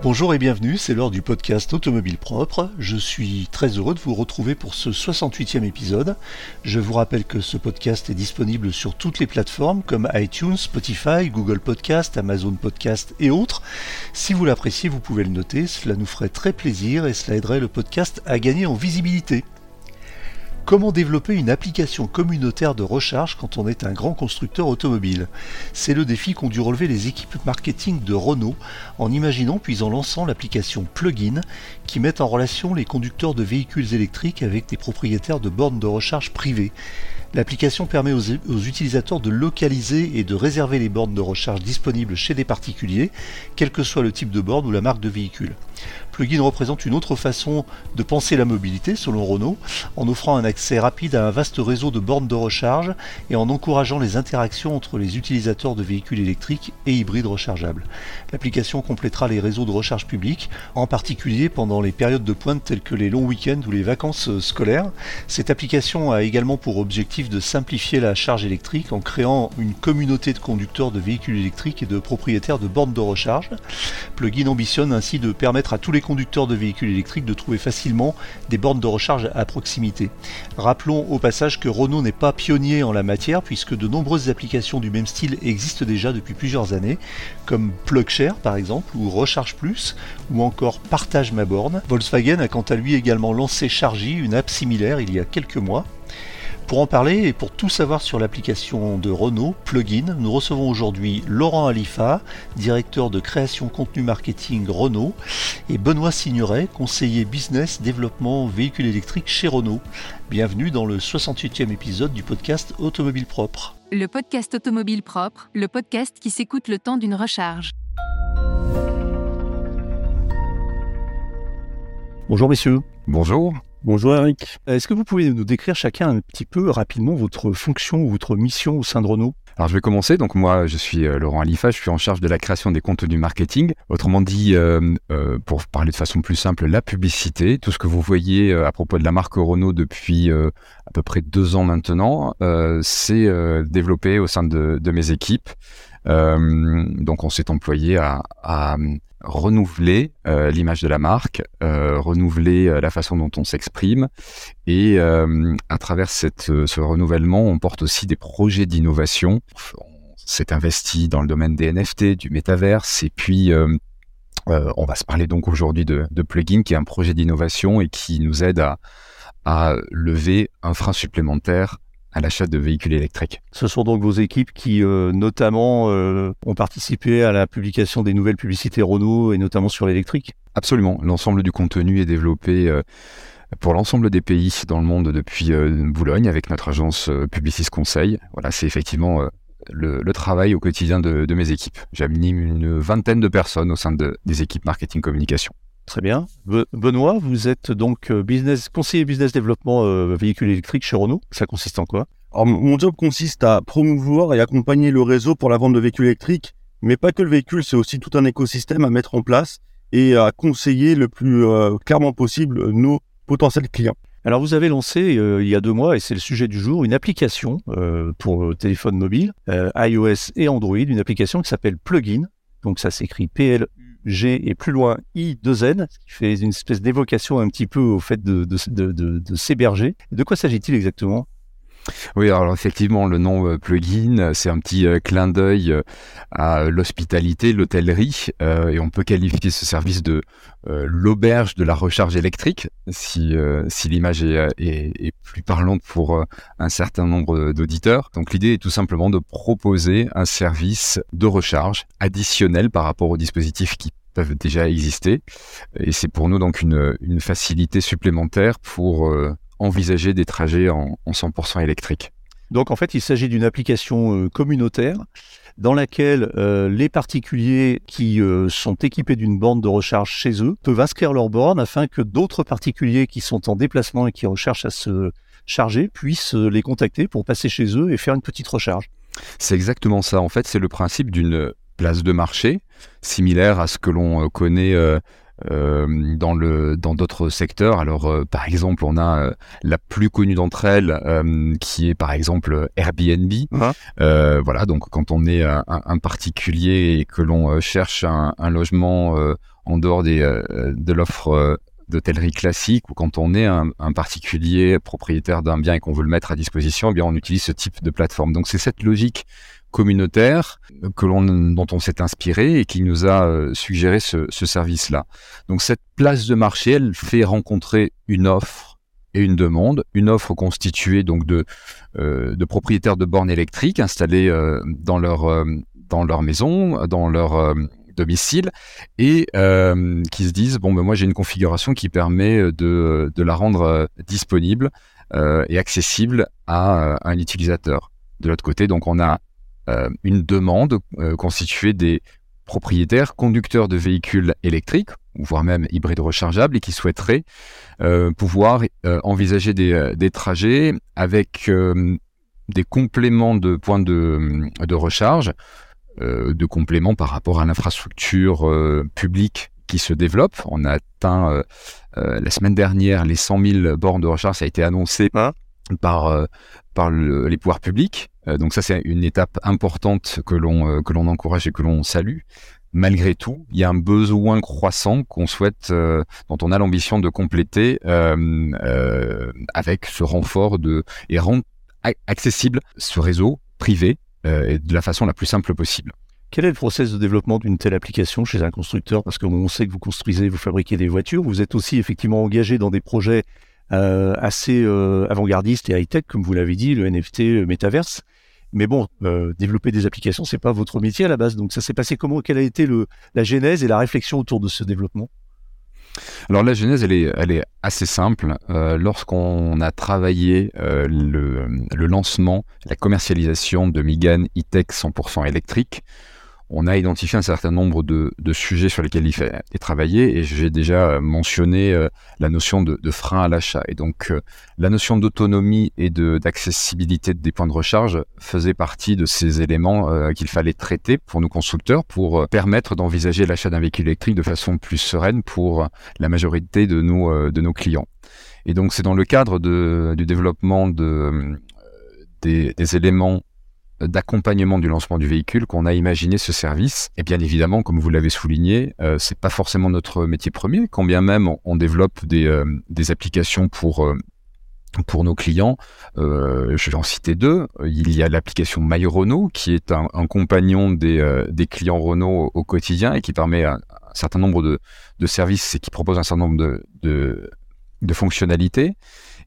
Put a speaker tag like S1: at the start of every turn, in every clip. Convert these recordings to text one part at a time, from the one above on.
S1: Bonjour et bienvenue, c'est l'heure du podcast Automobile Propre. Je suis très heureux de vous retrouver pour ce 68e épisode. Je vous rappelle que ce podcast est disponible sur toutes les plateformes comme iTunes, Spotify, Google Podcast, Amazon Podcast et autres. Si vous l'appréciez, vous pouvez le noter, cela nous ferait très plaisir et cela aiderait le podcast à gagner en visibilité. Comment développer une application communautaire de recharge quand on est un grand constructeur automobile? C'est le défi qu'ont dû relever les équipes marketing de Renault en imaginant puis en lançant l'application Plugin qui met en relation les conducteurs de véhicules électriques avec des propriétaires de bornes de recharge privées. L'application permet aux, utilisateurs de localiser et de réserver les bornes de recharge disponibles chez des particuliers, quel que soit le type de borne ou la marque de véhicule. Plugin représente une autre façon de penser la mobilité, selon Renault, en offrant un accès rapide à un vaste réseau de bornes de recharge et en encourageant les interactions entre les utilisateurs de véhicules électriques et hybrides rechargeables. L'application complétera les réseaux de recharge publics, en particulier pendant les périodes de pointe telles que les longs week-ends ou les vacances euh, scolaires. Cette application a également pour objectif de simplifier la charge électrique en créant une communauté de conducteurs de véhicules électriques et de propriétaires de bornes de recharge. Plugin ambitionne ainsi de permettre à tous les de véhicules électriques de trouver facilement des bornes de recharge à proximité. Rappelons au passage que Renault n'est pas pionnier en la matière puisque de nombreuses applications du même style existent déjà depuis plusieurs années, comme PlugShare par exemple, ou Recharge Plus, ou encore Partage ma borne. Volkswagen a quant à lui également lancé Chargy, une app similaire, il y a quelques mois. Pour en parler et pour tout savoir sur l'application de Renault, Plugin, nous recevons aujourd'hui Laurent Alifa, directeur de création contenu marketing Renault, et Benoît Signeret, conseiller business développement véhicule électrique chez Renault. Bienvenue dans le 68e épisode du podcast Automobile Propre.
S2: Le podcast Automobile Propre, le podcast qui s'écoute le temps d'une recharge.
S1: Bonjour messieurs.
S3: Bonjour.
S4: Bonjour Eric.
S1: Est-ce que vous pouvez nous décrire chacun un petit peu rapidement votre fonction ou votre mission au sein de Renault?
S3: Alors je vais commencer. Donc moi je suis euh, Laurent Alifa, je suis en charge de la création des contenus marketing. Autrement dit, euh, euh, pour parler de façon plus simple, la publicité, tout ce que vous voyez à propos de la marque Renault depuis à peu près deux ans maintenant, c'est développé au sein de, mes équipes. Donc on s'est employé à, renouveler euh, l'image de la marque, euh, renouveler euh, la façon dont on s'exprime. Et à travers ce renouvellement, on porte aussi des projets d'innovation. On s'est investi dans le domaine des NFT, du métaverse, et puis on va se parler donc aujourd'hui de, de Plugin, qui est un projet d'innovation et qui nous aide à lever un frein supplémentaire à l'achat de véhicules électriques.
S1: Ce sont donc vos équipes qui, euh, notamment, euh, ont participé à la publication des nouvelles publicités Renault et notamment sur l'électrique
S3: Absolument. L'ensemble du contenu est développé euh, pour l'ensemble des pays dans le monde depuis Boulogne avec notre agence Publicis Conseil. Voilà, c'est effectivement le, travail au quotidien de, mes équipes. J'anime une vingtaine de personnes au sein des équipes marketing communication.
S1: Très bien. Benoît, vous êtes donc euh, business, conseiller business développement euh, véhicule électrique chez Renault. Ça consiste en quoi?
S4: Alors, Mon job consiste à promouvoir et accompagner le réseau pour la vente de véhicules électriques, mais pas que le véhicule, c'est aussi tout un écosystème à mettre en place et à conseiller le plus euh, clairement possible nos potentiels clients.
S1: Alors vous avez lancé il y a deux mois, et c'est le sujet du jour, une application pour téléphone mobile, iOS et Android, une application qui s'appelle Plugin. Donc ça s'écrit PL G et plus loin I2N, ce qui fait une espèce d'évocation un petit peu au fait de, s'héberger. De quoi s'agit-il exactement?
S3: Oui, alors effectivement, le nom euh, plugin, c'est un petit euh, clin d'œil euh, à l'hospitalité, l'hôtellerie, et on peut qualifier ce service de l'auberge de la recharge électrique, si, l'image est, est, plus parlante pour un certain nombre d'auditeurs. Donc l'idée est tout simplement de proposer un service de recharge additionnel par rapport aux dispositifs qui peuvent déjà exister, et c'est pour nous donc une, une facilité supplémentaire pour envisager des trajets en, 100% électrique.
S1: Donc en fait, il s'agit d'une application euh, communautaire dans laquelle euh, les particuliers qui euh, sont équipés d'une borne de recharge chez eux peuvent inscrire leur borne afin que d'autres particuliers qui sont en déplacement et qui recherchent à se charger puissent les contacter pour passer chez eux et faire une petite recharge.
S3: C'est exactement ça. En fait, c'est le principe d'une place de marché, similaire à ce que l'on connaît euh, dans le dans d'autres secteurs. Alors euh, par exemple, on a euh, la plus connue d'entre elles qui est par exemple Airbnb. voilà, donc quand on est un, particulier et que l'on cherche un, logement en dehors des, de l'offre d'hôtellerie classique ou quand on est un, particulier propriétaire d'un bien et qu'on veut le mettre à disposition, eh bien on utilise ce type de plateforme. Donc c'est cette logique communautaire que l'on, dont on s'est inspiré et qui nous a euh, suggéré ce, ce service-là. Donc cette place de marché, elle fait rencontrer une offre et une demande, une offre constituée donc de, euh, de propriétaires de bornes électriques installés euh, dans leur dans leur maison, dans leur domicile et qui se disent bon ben moi j'ai une configuration qui permet de, de la rendre disponible et accessible à, à, un utilisateur. De l'autre côté, donc on a euh, une demande euh, constituée des propriétaires conducteurs de véhicules électriques, voire même hybrides rechargeables, et qui souhaiteraient euh, pouvoir envisager des, trajets avec des compléments de points de, de recharge, de compléments par rapport à l'infrastructure publique qui se développe. On a atteint la semaine dernière les 100 000 bornes de recharge, ça a été annoncé hein? Par, par les pouvoirs publics. Euh, donc ça, c'est une étape importante que l'on euh, que l'on encourage et que l'on salue. Malgré tout, il y a un besoin croissant qu'on souhaite, euh, dont on a l'ambition de compléter avec ce renfort de et rendre accessible ce réseau privé de la façon la plus simple possible.
S1: Quel est le process de développement d'une telle application chez un constructeur? Parce qu'on sait que vous construisez, vous fabriquez des voitures, vous êtes aussi effectivement engagé dans des projets assez avant-gardistes et high-tech, comme vous l'avez dit, le NFT, le métaverse. Mais bon, euh, développer des applications, c'est pas votre métier à la base. Donc ça s'est passé comment? Quelle a été le, la genèse et la réflexion autour de ce développement?
S3: Alors la genèse, elle est, elle est assez simple. Euh, lorsqu'on a travaillé euh, le, le, lancement, la commercialisation de Migan e-Tech 100% électrique, on a identifié un certain nombre de, sujets sur lesquels il fait travailler et j'ai déjà euh, mentionné euh, la notion de, frein à l'achat. Et donc euh, la notion d'autonomie et d'accessibilité des points de recharge faisait partie de ces éléments qu'il fallait traiter pour nos constructeurs pour permettre d'envisager l'achat d'un véhicule électrique de façon plus sereine pour la majorité de nos, de nos clients. Et donc c'est dans le cadre du développement de, des éléments d'accompagnement du lancement du véhicule qu'on a imaginé ce service. Et bien évidemment, comme vous l'avez souligné, euh, c'est pas forcément notre métier premier, quand bien même on, développe des, euh, des, applications pour euh, pour nos clients, euh, je vais en citer deux. Il y a l'application My Renault, qui est un, compagnon des, des, clients Renault au, quotidien et qui permet un, certain nombre de, de, services et qui propose un certain nombre de, de fonctionnalités.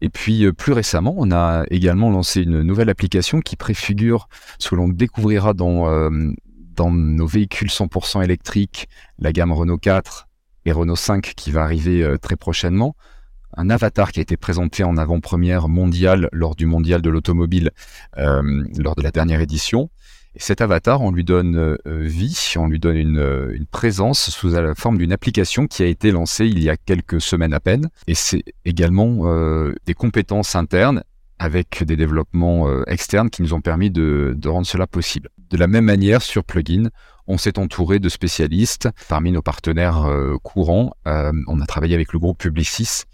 S3: Et puis euh, plus récemment, on a également lancé une nouvelle application qui préfigure ce que l'on découvrira dans, euh, dans nos véhicules 100% électriques, la gamme Renault 4 et Renault 5 qui va arriver euh, très prochainement. Un avatar qui a été présenté en avant-première mondiale lors du mondial de l'automobile lors de la dernière édition et cet avatar, on lui donne euh, vie, on lui donne une, euh, une, présence sous la forme d'une application qui a été lancée il y a quelques semaines à peine. Et c'est également euh, des compétences internes avec des développements externes qui nous ont permis de, de, rendre cela possible. De la même manière, sur Plugin, on s'est entouré de spécialistes parmi nos partenaires courants. on a travaillé avec le groupe Publicis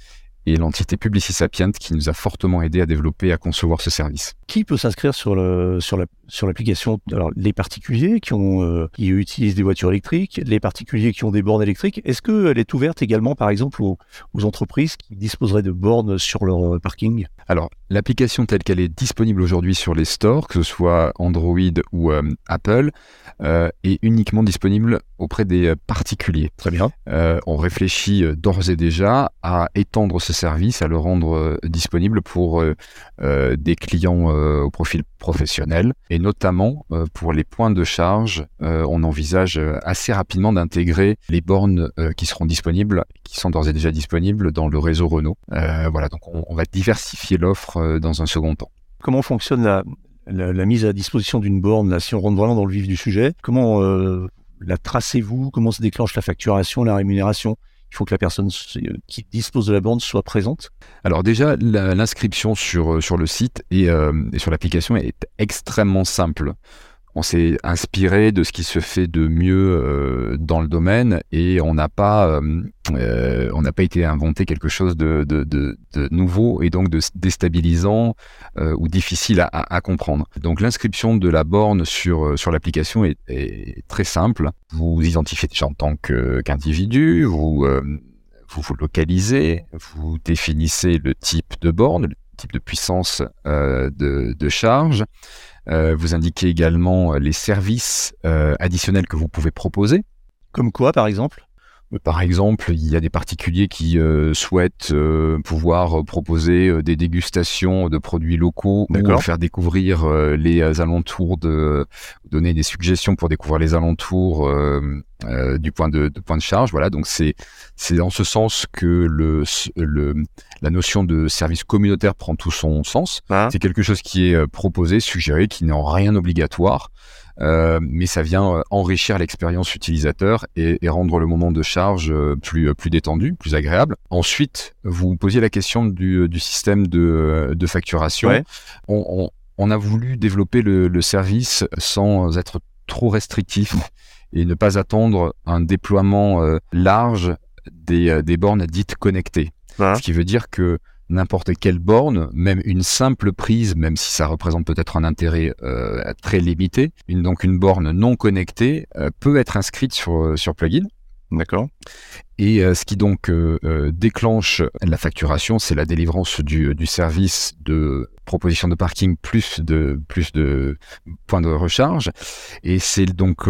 S3: et l'entité Publicis Sapient qui nous a fortement aidé à développer et à concevoir ce service.
S1: Qui peut s'inscrire sur le sur la sur l'application? Alors les particuliers qui ont euh, qui utilisent des voitures électriques, les particuliers qui ont des bornes électriques. Est-ce qu'elle est ouverte également, par exemple, aux, aux entreprises qui disposeraient de bornes sur leur euh, parking?
S3: Alors l'application telle qu'elle est disponible aujourd'hui sur les stores, que ce soit Android ou euh, Apple, est uniquement disponible auprès des particuliers.
S1: Très bien.
S3: on réfléchit d'ores et déjà à étendre ce service, à le rendre disponible pour des clients au profil professionnel et notamment euh, pour les points de charge, euh, on envisage euh, assez rapidement d'intégrer les bornes qui seront disponibles, qui sont d'ores et déjà disponibles dans le réseau Renault. voilà, donc on, va diversifier l'offre dans un second temps.
S1: Comment fonctionne la, la, mise à disposition d'une borne là, Si on rentre vraiment dans le vif du sujet, comment la tracez-vous? Comment se déclenche la facturation, la rémunération? Il faut que la personne qui dispose de la borne soit présente.
S3: Alors déjà, l'inscription sur, sur le site et, et sur l'application est extrêmement simple on s'est inspiré de ce qui se fait de mieux euh, dans le domaine et on n'a pas, euh, euh, on n'a pas été inventé quelque chose de, de, de, nouveau et donc de déstabilisant ou difficile à, comprendre. Donc l'inscription de la borne sur sur l'application est, très simple. Vous identifiez déjà en tant qu'individu, vous vous localisez, vous définissez le type de borne, type de puissance de, de charge. Euh, vous indiquez également euh, les services euh, additionnels que vous pouvez proposer.
S1: Comme quoi, par exemple?
S3: Par exemple, il y a des particuliers qui euh, souhaitent euh, pouvoir proposer euh, des dégustations de produits locaux ou faire découvrir les alentours de donner des suggestions pour découvrir les alentours du point de, de, point de charge. Voilà, donc c'est c'est dans ce sens que le, le la notion de service communautaire prend tout son sens. Ah. C'est quelque chose qui est proposé, suggéré, qui n'est en rien obligatoire. Euh, mais ça vient euh, enrichir l'expérience utilisateur et, et, rendre le moment de charge euh, plus plus détendu, plus agréable. Ensuite, vous posiez la question du, du système de, de facturation. On, on, on, a voulu développer le, le, service sans être trop restrictif et ne pas attendre un déploiement large des, des bornes dites connectées. Ce qui veut dire que n'importe quelle borne, même une simple prise, même si ça représente peut-être un intérêt euh, très limité, une, donc une borne non connectée euh, peut être inscrite sur, sur plugin.
S1: D'accord.
S3: Et euh, ce qui donc déclenche la facturation, c'est la délivrance du, du, service de proposition de parking plus de plus de points de recharge. Et c'est donc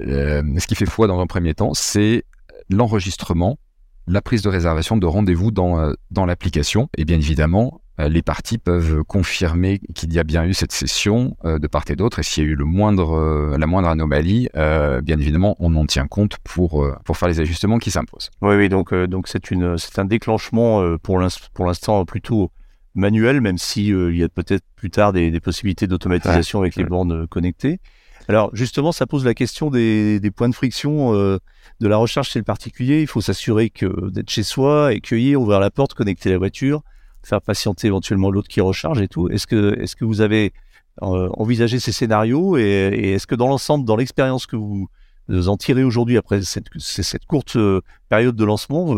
S3: ce qui fait foi dans un premier temps, c'est l'enregistrement la prise de réservation de rendez-vous dans, euh, dans l'application. Et bien évidemment, euh, les parties peuvent confirmer qu'il y a bien eu cette session euh, de part et d'autre. Et s'il y a eu le moindre, la moindre anomalie, bien évidemment, on en tient compte pour, pour faire les ajustements qui s'imposent.
S1: Oui, oui, donc donc c'est une c'est un déclenchement pour l'instant plutôt manuel, même si il y a peut-être plus tard des, des possibilités d'automatisation avec les bornes connectées. Alors justement, ça pose la question des, points de friction euh, de la recharge chez le particulier. Il faut s'assurer que d'être chez soi, accueillir, ouvrir la porte, connecter la voiture, faire patienter éventuellement l'autre qui recharge et tout. Est-ce que, est-ce que vous avez euh, envisagé ces scénarios et, est-ce que dans l'ensemble, dans l'expérience que vous, en tirez aujourd'hui après cette, courte euh, période de lancement,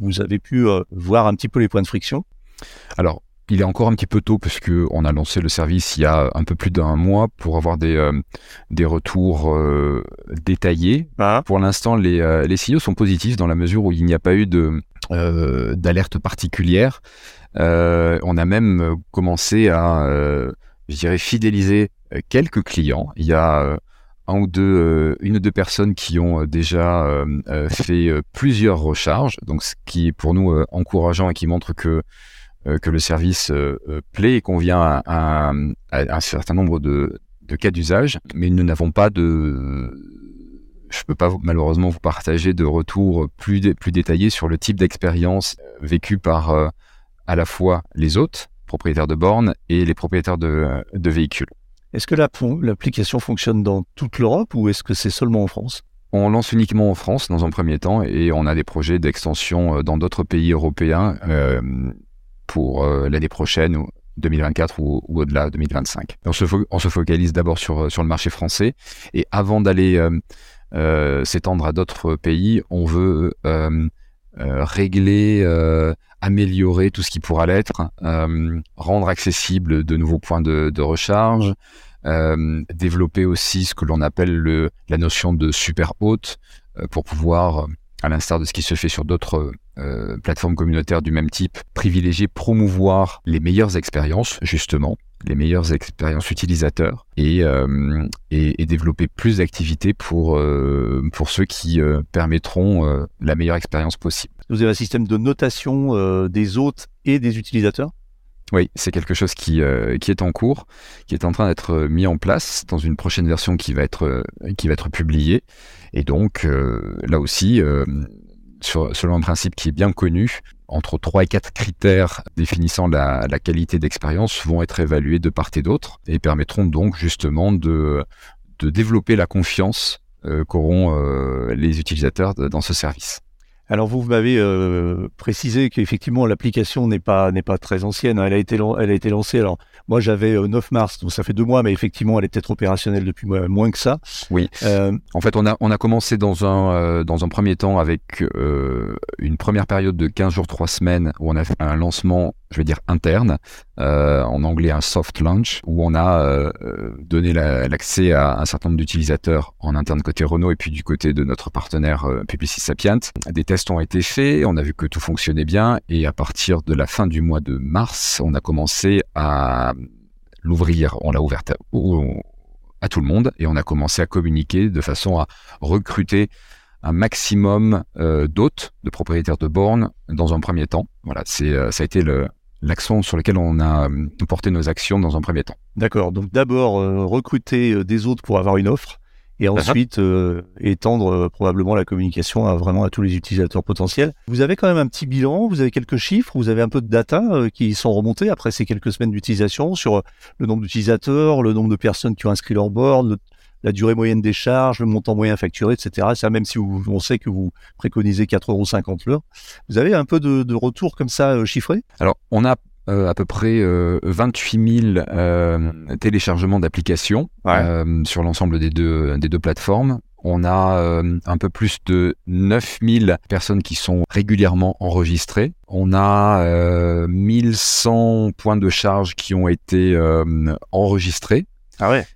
S1: vous avez pu voir un petit peu les points de friction?
S3: Alors, il est encore un petit peu tôt parce que on a lancé le service il y a un peu plus d'un mois pour avoir des euh, des retours euh, détaillés. Ah. Pour l'instant, les euh, les signaux sont positifs dans la mesure où il n'y a pas eu de d'alerte particulière. on a même commencé à, je dirais, fidéliser quelques clients. Il y a un ou deux, une ou deux personnes qui ont déjà fait plusieurs recharges, donc ce qui est pour nous encourageant et qui montre que euh, que le service euh, euh, plaît et convient à, à, un certain nombre de, de cas d'usage, mais nous n'avons pas de je peux pas malheureusement vous partager de retours plus, plus détaillés sur le type d'expérience vécue par à la fois les hôtes, propriétaires de bornes, et les propriétaires de, de véhicules.
S1: Est-ce que l'application fonctionne dans toute l'Europe ou est-ce que c'est seulement en France?
S3: On lance uniquement en France dans un premier temps et on a des projets d'extension dans d'autres pays européens. Euh, pour euh, l'année prochaine ou 2024 ou, au-delà 2025. On se, focalise d'abord sur, euh, sur le marché français et avant d'aller euh, s'étendre à d'autres pays, on veut régler, améliorer tout ce qui pourra l'être, rendre accessible de nouveaux points de, recharge, développer aussi ce que l'on appelle le, la notion de super haute pour pouvoir, à l'instar de ce qui se fait sur d'autres euh, plateformes communautaires du même type, privilégier, promouvoir les meilleures expériences, justement, les meilleures expériences utilisateurs et, euh, et, et, développer plus d'activités pour, euh, pour ceux qui euh, permettront euh, la meilleure expérience possible.
S1: Vous avez un système de notation des hôtes et des utilisateurs?
S3: Oui, c'est quelque chose qui, qui est en cours, qui est en train d'être mis en place dans une prochaine version qui va être, qui va être publiée. Et donc, là aussi, selon un principe qui est bien connu, entre 3 et 4 critères définissant la, qualité d'expérience vont être évalués de part et d'autre et permettront donc justement de, développer la confiance euh, qu'auront euh, les utilisateurs dans ce service.
S1: Alors vous m'avez euh, précisé qu'effectivement l'application n'est pas n'est pas très ancienne. Elle a été elle a été lancée. Alors moi j'avais 9 euh, mars, donc ça fait deux mois, mais effectivement elle est peut-être opérationnelle depuis moins, que ça.
S3: Oui. Euh, en fait on a on a commencé dans un dans un premier temps avec une première période de 15 jours 3 semaines où on a fait un lancement je vais dire interne, en anglais un soft launch, où on a donné l'accès à un certain nombre d'utilisateurs en interne côté Renault et puis du côté de notre partenaire Publicis Sapient. Des tests ont été faits, on a vu que tout fonctionnait bien, et à partir de la fin du mois de mars, on a commencé à l'ouvrir, on l'a ouverte à, tout le monde, et on a commencé à communiquer de façon à recruter un maximum euh, d'hôtes, de propriétaires de bornes dans un premier temps. Voilà, c'est euh, ça a été l'accent sur lequel on a euh, porté nos actions dans un premier temps.
S1: D'accord. Donc d'abord recruter des hôtes pour avoir une offre et ensuite euh, étendre euh, probablement la communication à vraiment à tous les utilisateurs potentiels. Vous avez quand même un petit bilan, vous avez quelques chiffres, vous avez un peu de data euh, qui sont remontés après ces quelques semaines d'utilisation sur le nombre d'utilisateurs, le nombre de personnes qui ont inscrit leur board, la durée moyenne des charges, le montant moyen facturé, etc. Ça, même si vous, on sait que vous préconisez 4,50 euros l'heure. Vous avez un peu de, de retour comme ça chiffré?
S3: Alors, on a euh, à peu près 28 euh, 000 euh, téléchargements d'applications sur l'ensemble des deux, des deux plateformes. On a un peu plus de 9000 personnes qui sont régulièrement enregistrées. On a 1100 points de charge qui ont été enregistrés.
S1: Ah ouais.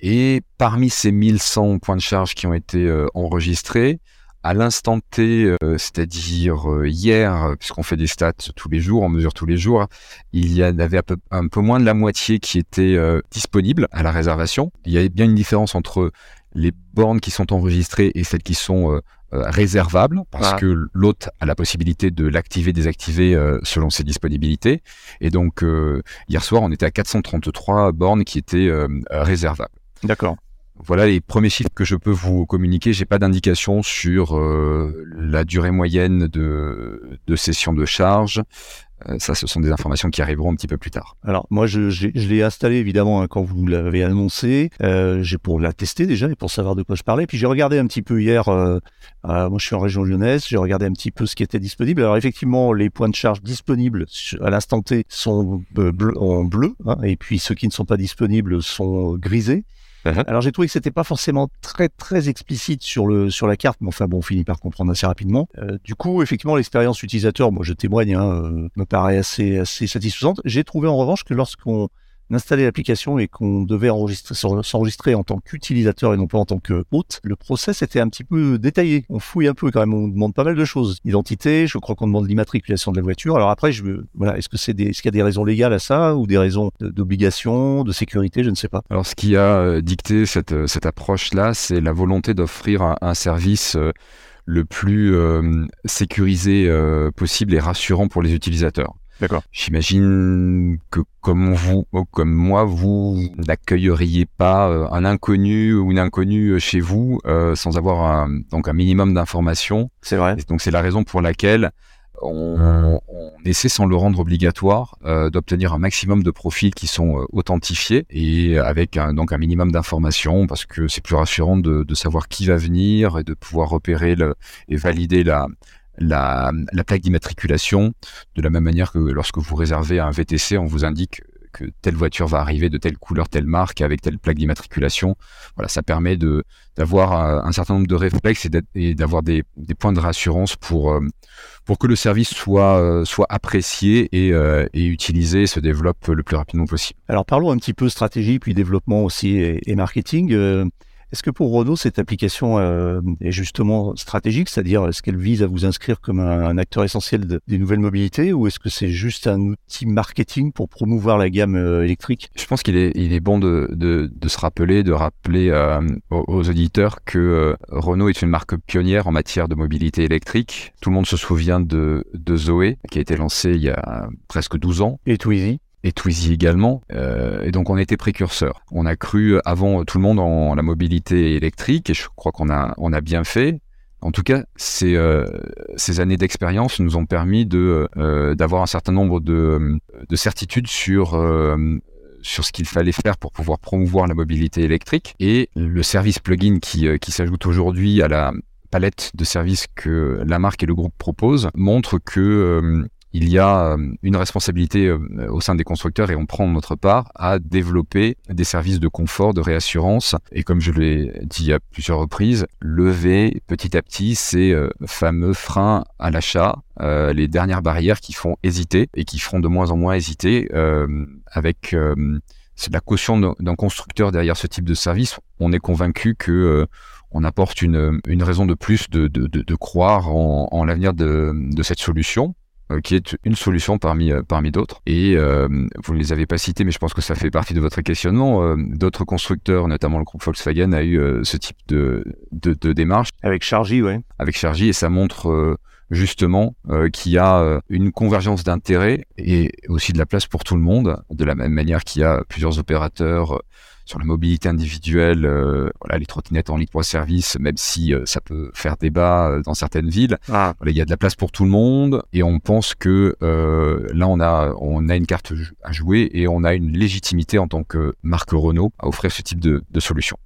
S3: Et parmi ces 1100 points de charge qui ont été enregistrés, à l'instant T, euh, c'est-à-dire euh, hier, puisqu'on fait des stats tous les jours, on mesure tous les jours, il y avait un peu, moins de la moitié qui était euh, disponible à la réservation. Il y a bien une différence entre les bornes qui sont enregistrées et celles qui sont réservables, parce ah. que l'hôte a la possibilité de l'activer, désactiver selon ses disponibilités. Et donc, hier soir, on était à 433 bornes qui étaient réservables.
S1: D'accord.
S3: Voilà les premiers chiffres que je peux vous communiquer. J'ai pas d'indication sur euh, la durée moyenne de, de session de charge. Euh, ça, ce sont des informations qui arriveront un petit peu plus tard.
S1: Alors moi, je, je, je l'ai installé évidemment hein, quand vous l'avez annoncé. Euh, j'ai pour la tester déjà et pour savoir de quoi je parlais. Puis j'ai regardé un petit peu hier. Moi, je suis en région lyonnaise. J'ai regardé un petit peu ce qui était disponible. Alors effectivement, les points de charge disponibles à l'instant T sont en bleu, hein, et puis ceux qui ne sont pas disponibles sont grisés. Uh-huh. Alors j'ai trouvé que c'était pas forcément très très explicite sur le sur la carte, mais enfin bon, on finit par comprendre assez rapidement. Euh, du coup, effectivement, l'expérience utilisateur, moi je témoigne, hein, euh, me paraît assez assez satisfaisante. J'ai trouvé en revanche que lorsqu'on installer l'application et qu'on devait enregistrer, s'enregistrer en tant qu'utilisateur et non pas en tant que hôte, le process était un petit peu détaillé. On fouille un peu quand même, on demande pas mal de choses. Identité, je crois qu'on demande l'immatriculation de la voiture. Alors après, voilà, est-ce qu'il y a des raisons légales à ça ou des raisons d'obligation, de sécurité, je ne sais pas.
S3: Alors ce qui a euh, dicté cette, euh, cette approche-là, c'est la volonté d'offrir un, un service euh, le plus sécurisé possible et rassurant pour les utilisateurs.
S1: D'accord.
S3: J'imagine que comme vous, comme moi, vous n'accueilleriez pas euh, un inconnu ou une inconnue euh, chez vous euh, sans avoir un, donc un minimum d'informations.
S1: C'est vrai.
S3: donc c'est la raison pour laquelle on, on, essaie sans le rendre obligatoire d'obtenir un maximum de profils qui sont authentifiés et avec un, donc un minimum d'informations parce que c'est plus rassurant de, de, savoir qui va venir et de pouvoir repérer le, et valider la, la, plaque d'immatriculation, de la même manière que lorsque vous réservez un VTC, on vous indique que telle voiture va arriver de telle couleur, telle marque, avec telle plaque d'immatriculation. Voilà, ça permet de d'avoir un certain nombre de réflexes et d'avoir des, des, points de rassurance pour euh, pour que le service soit euh, soit apprécié et, euh, et utilisé se développe le plus rapidement possible.
S1: Alors parlons un petit peu stratégie puis développement aussi et marketing. Est-ce que pour Renault, cette application euh, est justement stratégique, c'est-à-dire est-ce qu'elle vise à vous inscrire comme un, acteur essentiel des nouvelles mobilités ou est-ce que c'est juste un outil marketing pour promouvoir la gamme euh, électrique?
S3: Je pense qu'il est, il est bon de, de, de, se rappeler, de rappeler euh, aux, auditeurs que Renault est une marque pionnière en matière de mobilité électrique. Tout le monde se souvient de, de Zoé, qui a été lancée il y a presque 12 ans.
S1: Et Twizy?
S3: Et Twizy également. Euh, et donc on était précurseurs. On a cru avant tout le monde en la mobilité électrique et je crois qu'on a, bien fait. En tout cas, ces, euh, années d'expérience nous ont permis euh, d'avoir un certain nombre de, de certitudes sur euh, ce qu'il fallait faire pour pouvoir promouvoir la mobilité électrique et le service plugin qui, euh, qui s'ajoute aujourd'hui à la palette de services que la marque et le groupe proposent montre que il y a euh, une responsabilité euh, au sein des constructeurs et on prend notre part à développer des services de confort, de réassurance et comme je l'ai dit à plusieurs reprises, lever petit à petit ces euh, fameux freins à l'achat, les dernières barrières qui font hésiter et qui feront de moins en moins hésiter avec la caution d'un constructeur derrière ce type de service. On est convaincu que on apporte une, raison de plus de, croire en, en l'avenir de cette solution. Euh, qui est une solution parmi, euh, parmi d'autres. Et euh, vous ne les avez pas cités, mais je pense que ça fait partie de votre questionnement. D'autres constructeurs, notamment le groupe Volkswagen, a eu ce type de, de, de, démarche.
S1: Avec Chargy, ouais.
S3: Avec Chargy, et ça montre justement qu'il y a une convergence d'intérêts et aussi de la place pour tout le monde, de la même manière qu'il y a plusieurs opérateurs sur la mobilité individuelle, euh, voilà, les trottinettes en libre service, même si euh, ça peut faire débat euh, dans certaines villes, ah. il y a de la place pour tout le monde et on pense que là on a on a une carte à jouer et on a une légitimité en tant que marque Renault à offrir ce type de, de solution.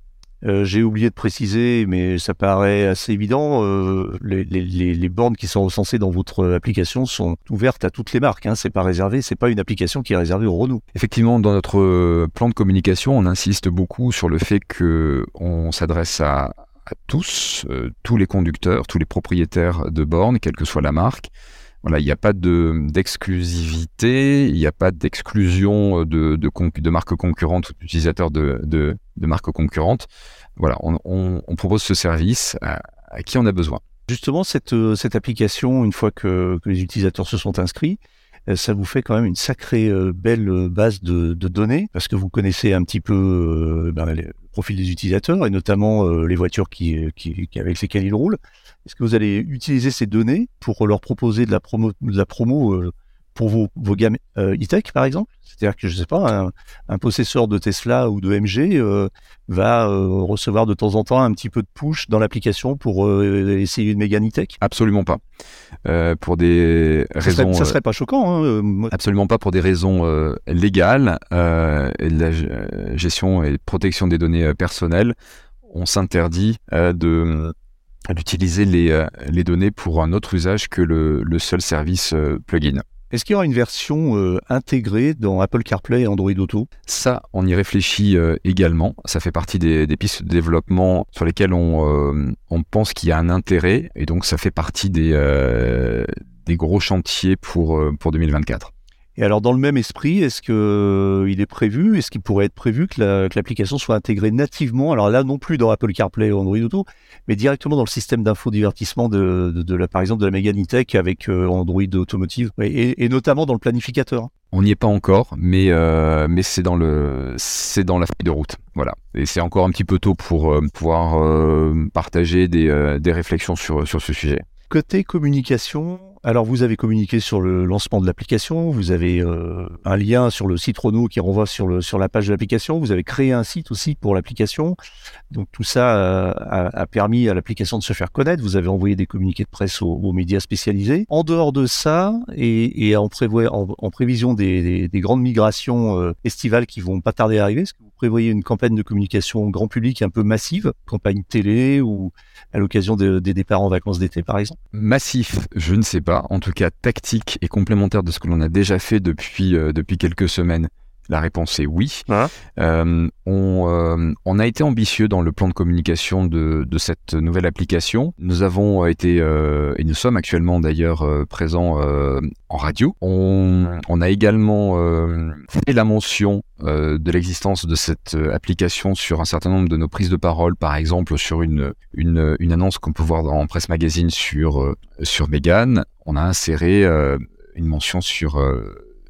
S1: Euh, j'ai oublié de préciser, mais ça paraît assez évident. Euh, les, bornes qui sont recensées dans votre application sont ouvertes à toutes les marques. Hein. C'est pas une application qui est réservée au Renault.
S3: Effectivement, dans notre euh, plan de communication, on insiste beaucoup sur le fait que on s'adresse à, tous, tous les conducteurs, tous les propriétaires de bornes, quelle que soit la marque. Voilà, il n'y a pas d'exclusivité, il n'y a pas d'exclusion de, de, de, marques concurrentes ou d'utilisateurs de, de, marques concurrentes. Voilà, on, on, on, propose ce service à, à, qui on a besoin.
S1: Justement, cette, euh, cette application, une fois que, que les utilisateurs se sont inscrits, euh, ça vous fait quand même une sacrée euh, belle base de, de, données parce que vous connaissez un petit peu ben, le profil des utilisateurs et notamment les voitures qui, qui, avec lesquelles ils roulent. Est-ce que vous allez utiliser ces données pour leur proposer de la promo, de la promo euh, pour vos, vos gammes euh, e-tech, par exemple? C'est-à-dire que, je sais pas, un, possesseur de Tesla ou de MG euh, va recevoir de temps en temps un petit peu de push dans l'application pour essayer une Mégane e-tech?
S3: Absolument pas. pour des raisons...
S1: ça serait pas choquant.
S3: Hein, absolument pas pour des raisons légales et de la gestion et protection des données personnelles. On s'interdit de d'utiliser les, euh, les données pour un autre usage que le, le seul service euh, plugin.
S1: Est-ce qu'il y aura une version euh, intégrée dans Apple CarPlay et Android Auto?
S3: Ça, on y réfléchit également. Ça fait partie des, des, pistes de développement sur lesquelles on, on pense qu'il y a un intérêt. Et donc, ça fait partie des, des gros chantiers pour, pour 2024.
S1: Et alors, dans le même esprit, est-ce que euh, il est prévu, est-ce qu'il pourrait être prévu que l'application soit intégrée nativement, alors là non plus dans Apple CarPlay ou Android Auto, mais directement dans le système d'infodivertissement de, de, de, la, par exemple, de la e-tech avec euh, Android Automotive, et, et, notamment dans le planificateur?
S3: On n'y est pas encore, mais euh, mais c'est dans le c'est dans la feuille de route, voilà. Et c'est encore un petit peu tôt pour pouvoir partager des, des réflexions sur sur ce sujet.
S1: Côté communication, alors vous avez communiqué sur le lancement de l'application, vous avez euh, un lien sur le site Renault qui renvoie sur, la page de l'application, vous avez créé un site aussi pour l'application. Donc tout ça euh, a, permis à l'application de se faire connaître, vous avez envoyé des communiqués de presse aux, médias spécialisés. En dehors de ça, et, en, prévision des, des, grandes migrations euh, estivales qui vont pas tarder à arriver, est-ce que vous prévoyez une campagne de communication grand public un peu massive, campagne télé ou à l'occasion des départs en vacances d'été par exemple?
S3: Massif, je ne sais pas en tout cas tactique et complémentaire de ce que l'on a déjà fait depuis, euh, depuis quelques semaines la réponse est oui. Euh, on, euh, on, a été ambitieux dans le plan de communication de, de cette nouvelle application. Nous avons été, euh, et nous sommes actuellement d'ailleurs euh, présents en radio. On, on, a également fait la mention de l'existence de cette application sur un certain nombre de nos prises de parole, par exemple sur une, une, une annonce qu'on peut voir dans Presse Magazine sur, sur Megan. On a inséré une mention sur,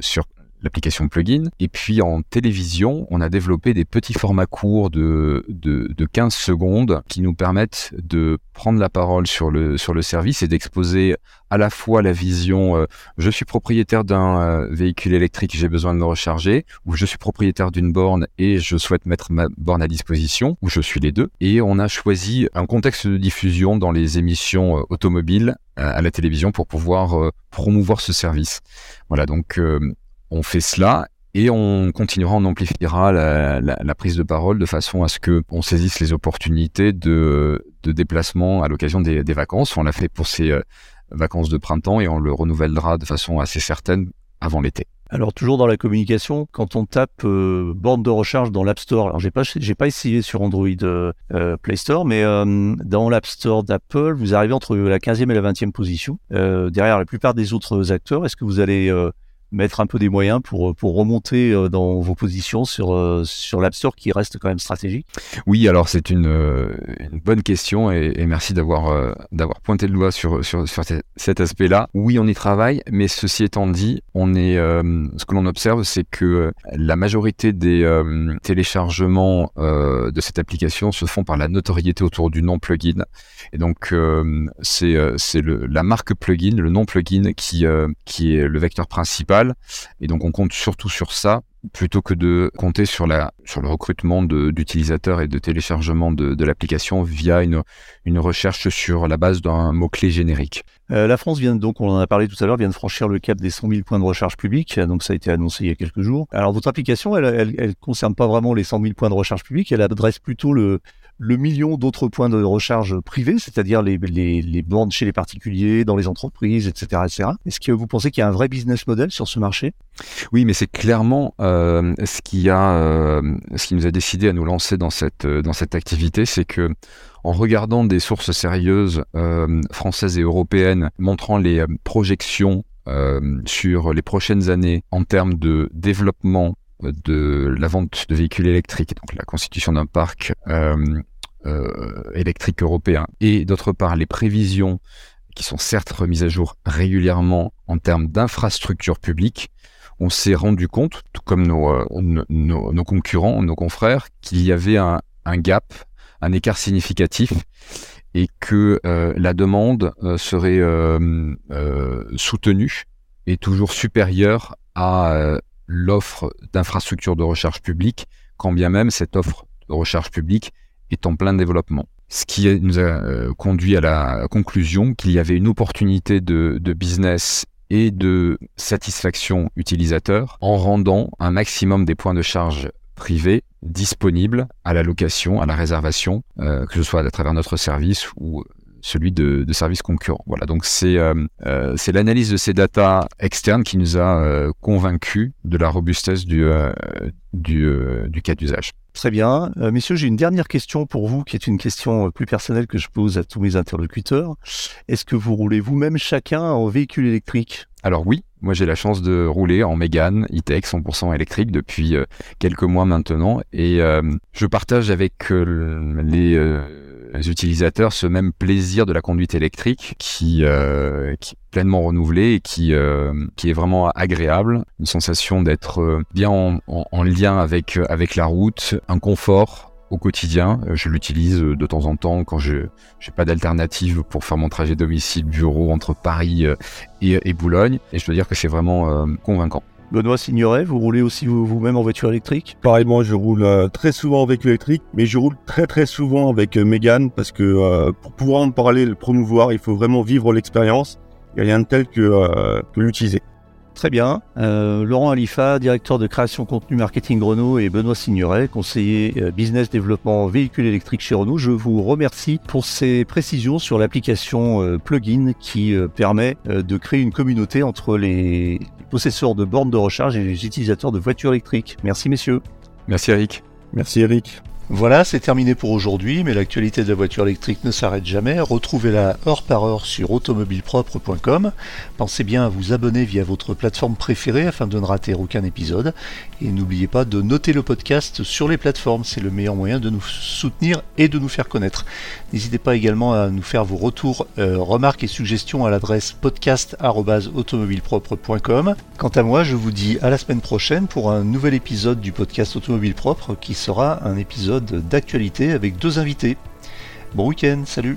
S3: sur l'application plugin. Et puis en télévision, on a développé des petits formats courts de, de, de 15 secondes qui nous permettent de prendre la parole sur le, sur le service et d'exposer à la fois la vision euh, je suis propriétaire d'un euh, véhicule électrique, j'ai besoin de me recharger, ou je suis propriétaire d'une borne et je souhaite mettre ma borne à disposition, ou je suis les deux. Et on a choisi un contexte de diffusion dans les émissions euh, automobiles à la télévision pour pouvoir promouvoir ce service. Voilà, donc on fait cela Et on continuera, on amplifiera la, prise de parole de façon à ce que on saisisse les opportunités de, déplacement à l'occasion des, vacances. On l'a fait pour ces euh, vacances de printemps et on le renouvellera de façon assez certaine avant l'été.
S1: Alors toujours dans la communication, quand on tape euh, borne de recharge dans l'App Store, alors j'ai pas essayé sur Android euh, Play Store, mais dans l'App Store d'Apple, vous arrivez entre la 15e et la 20e position, derrière la plupart des autres acteurs. Est-ce que vous allez mettre un peu des moyens pour, pour remonter euh, dans vos positions sur, euh, sur l'App Store qui reste quand même stratégique?
S3: Oui, alors c'est une, euh, bonne question et, merci d'avoir d'avoir pointé le doigt sur, sur, sur cet aspect-là. Oui, on y travaille, mais ceci étant dit, on est, ce que l'on observe, c'est que la majorité des téléchargements de cette application se font par la notoriété autour du nom plugin. Et donc, c'est c'est la marque plugin, le nom plugin qui, qui est le vecteur principal et donc on compte surtout sur ça plutôt que de compter sur, le recrutement d'utilisateurs et de téléchargement de, l'application via une, recherche sur la base d'un mot-clé générique.
S1: Euh, la France vient donc, on en a parlé tout à l'heure, vient de franchir le cap des 100 000 points de recharge publics, donc ça a été annoncé il y a quelques jours. Alors votre application, elle, elle concerne pas vraiment les 100 000 points de recharge publics, elle adresse plutôt le, le million d'autres points de recharge privés, c'est-à-dire les, les, les, bornes chez les particuliers, dans les entreprises, etc. etc. Est-ce que vous pensez qu'il y a un vrai business model sur ce marché?
S3: Oui, mais c'est clairement euh, ce, qui a, euh, ce qui nous a décidé à nous lancer dans cette, euh, dans cette activité, c'est que en regardant des sources sérieuses euh, françaises et européennes montrant les euh, projections euh, sur les prochaines années en termes de développement de la vente de véhicules électriques, donc la constitution d'un parc euh, électrique européen, et d'autre part les prévisions qui sont certes remises à jour régulièrement en termes d'infrastructures publiques, on s'est rendu compte, tout comme nos, euh, nos, concurrents, nos confrères, qu'il y avait un, un, gap, un écart significatif, et que euh, la demande euh, serait euh, soutenue et toujours supérieure à l'offre d'infrastructures de recherche publique, quand bien même cette offre de recherche publique est en plein développement. Ce qui nous a euh, conduit à la conclusion qu'il y avait une opportunité de, business et de satisfaction utilisateur en rendant un maximum des points de charge privés disponibles à la location, à la réservation, euh, que ce soit à travers notre service ou celui de, de services concurrents. Voilà, donc c'est euh, euh, c'est l'analyse de ces datas externes qui nous a euh, convaincus de la robustesse du, euh, du, euh, du cas d'usage.
S1: Très bien. Euh, messieurs, j'ai une dernière question pour vous, qui est une question plus personnelle que je pose à tous mes interlocuteurs. Est-ce que vous roulez vous-même chacun en véhicule électrique?
S3: Alors oui, moi j'ai la chance de rouler en Mégane E-Tech 100% électrique depuis quelques mois maintenant, et je partage avec les les utilisateurs ce même plaisir de la conduite électrique qui, euh, est pleinement renouvelé et qui, euh, qui est vraiment agréable. Une sensation d'être euh, bien en, en, en, lien avec, avec la route, un confort au quotidien. Je l'utilise de temps en temps quand je n'ai pas d'alternative pour faire mon trajet domicile-bureau entre Paris et, Boulogne. Et je dois dire que c'est vraiment convaincant.
S1: Benoît Signoret, vous roulez aussi vous-même en voiture électrique?
S4: Pareil, moi je roule euh, très souvent en véhicule électrique, mais je roule très très souvent avec euh, Mégane parce que euh, pour pouvoir en parler, le promouvoir, il faut vraiment vivre l'expérience. Il n'y a rien de tel que, euh, que l'utiliser.
S1: Très bien. Euh, Laurent Alifa, directeur de création contenu marketing Renault et Benoît Signoret, conseiller euh, business développement véhicule électrique chez Renault. Je vous remercie pour ces précisions sur l'application euh, Plugin qui euh, permet de créer une communauté entre les possesseurs de bornes de recharge et les utilisateurs de voitures électriques. Merci messieurs.
S3: Merci Eric.
S4: Merci Eric.
S1: Voilà, c'est terminé pour aujourd'hui, mais l'actualité de la voiture électrique ne s'arrête jamais. Retrouvez-la heure par heure sur automobilepropre.com. Pensez bien à vous abonner via votre plateforme préférée afin de ne rater aucun épisode. Et n'oubliez pas de noter le podcast sur les plateformes, c'est le meilleur moyen de nous soutenir et de nous faire connaître. N'hésitez pas également à nous faire vos retours, euh, remarques et suggestions à l'adresse podcast.automobilepropre.com. Quant à moi, je vous dis à la semaine prochaine pour un nouvel épisode du podcast Automobile Propre qui sera un d'actualité avec deux invités. Bon week-end, salut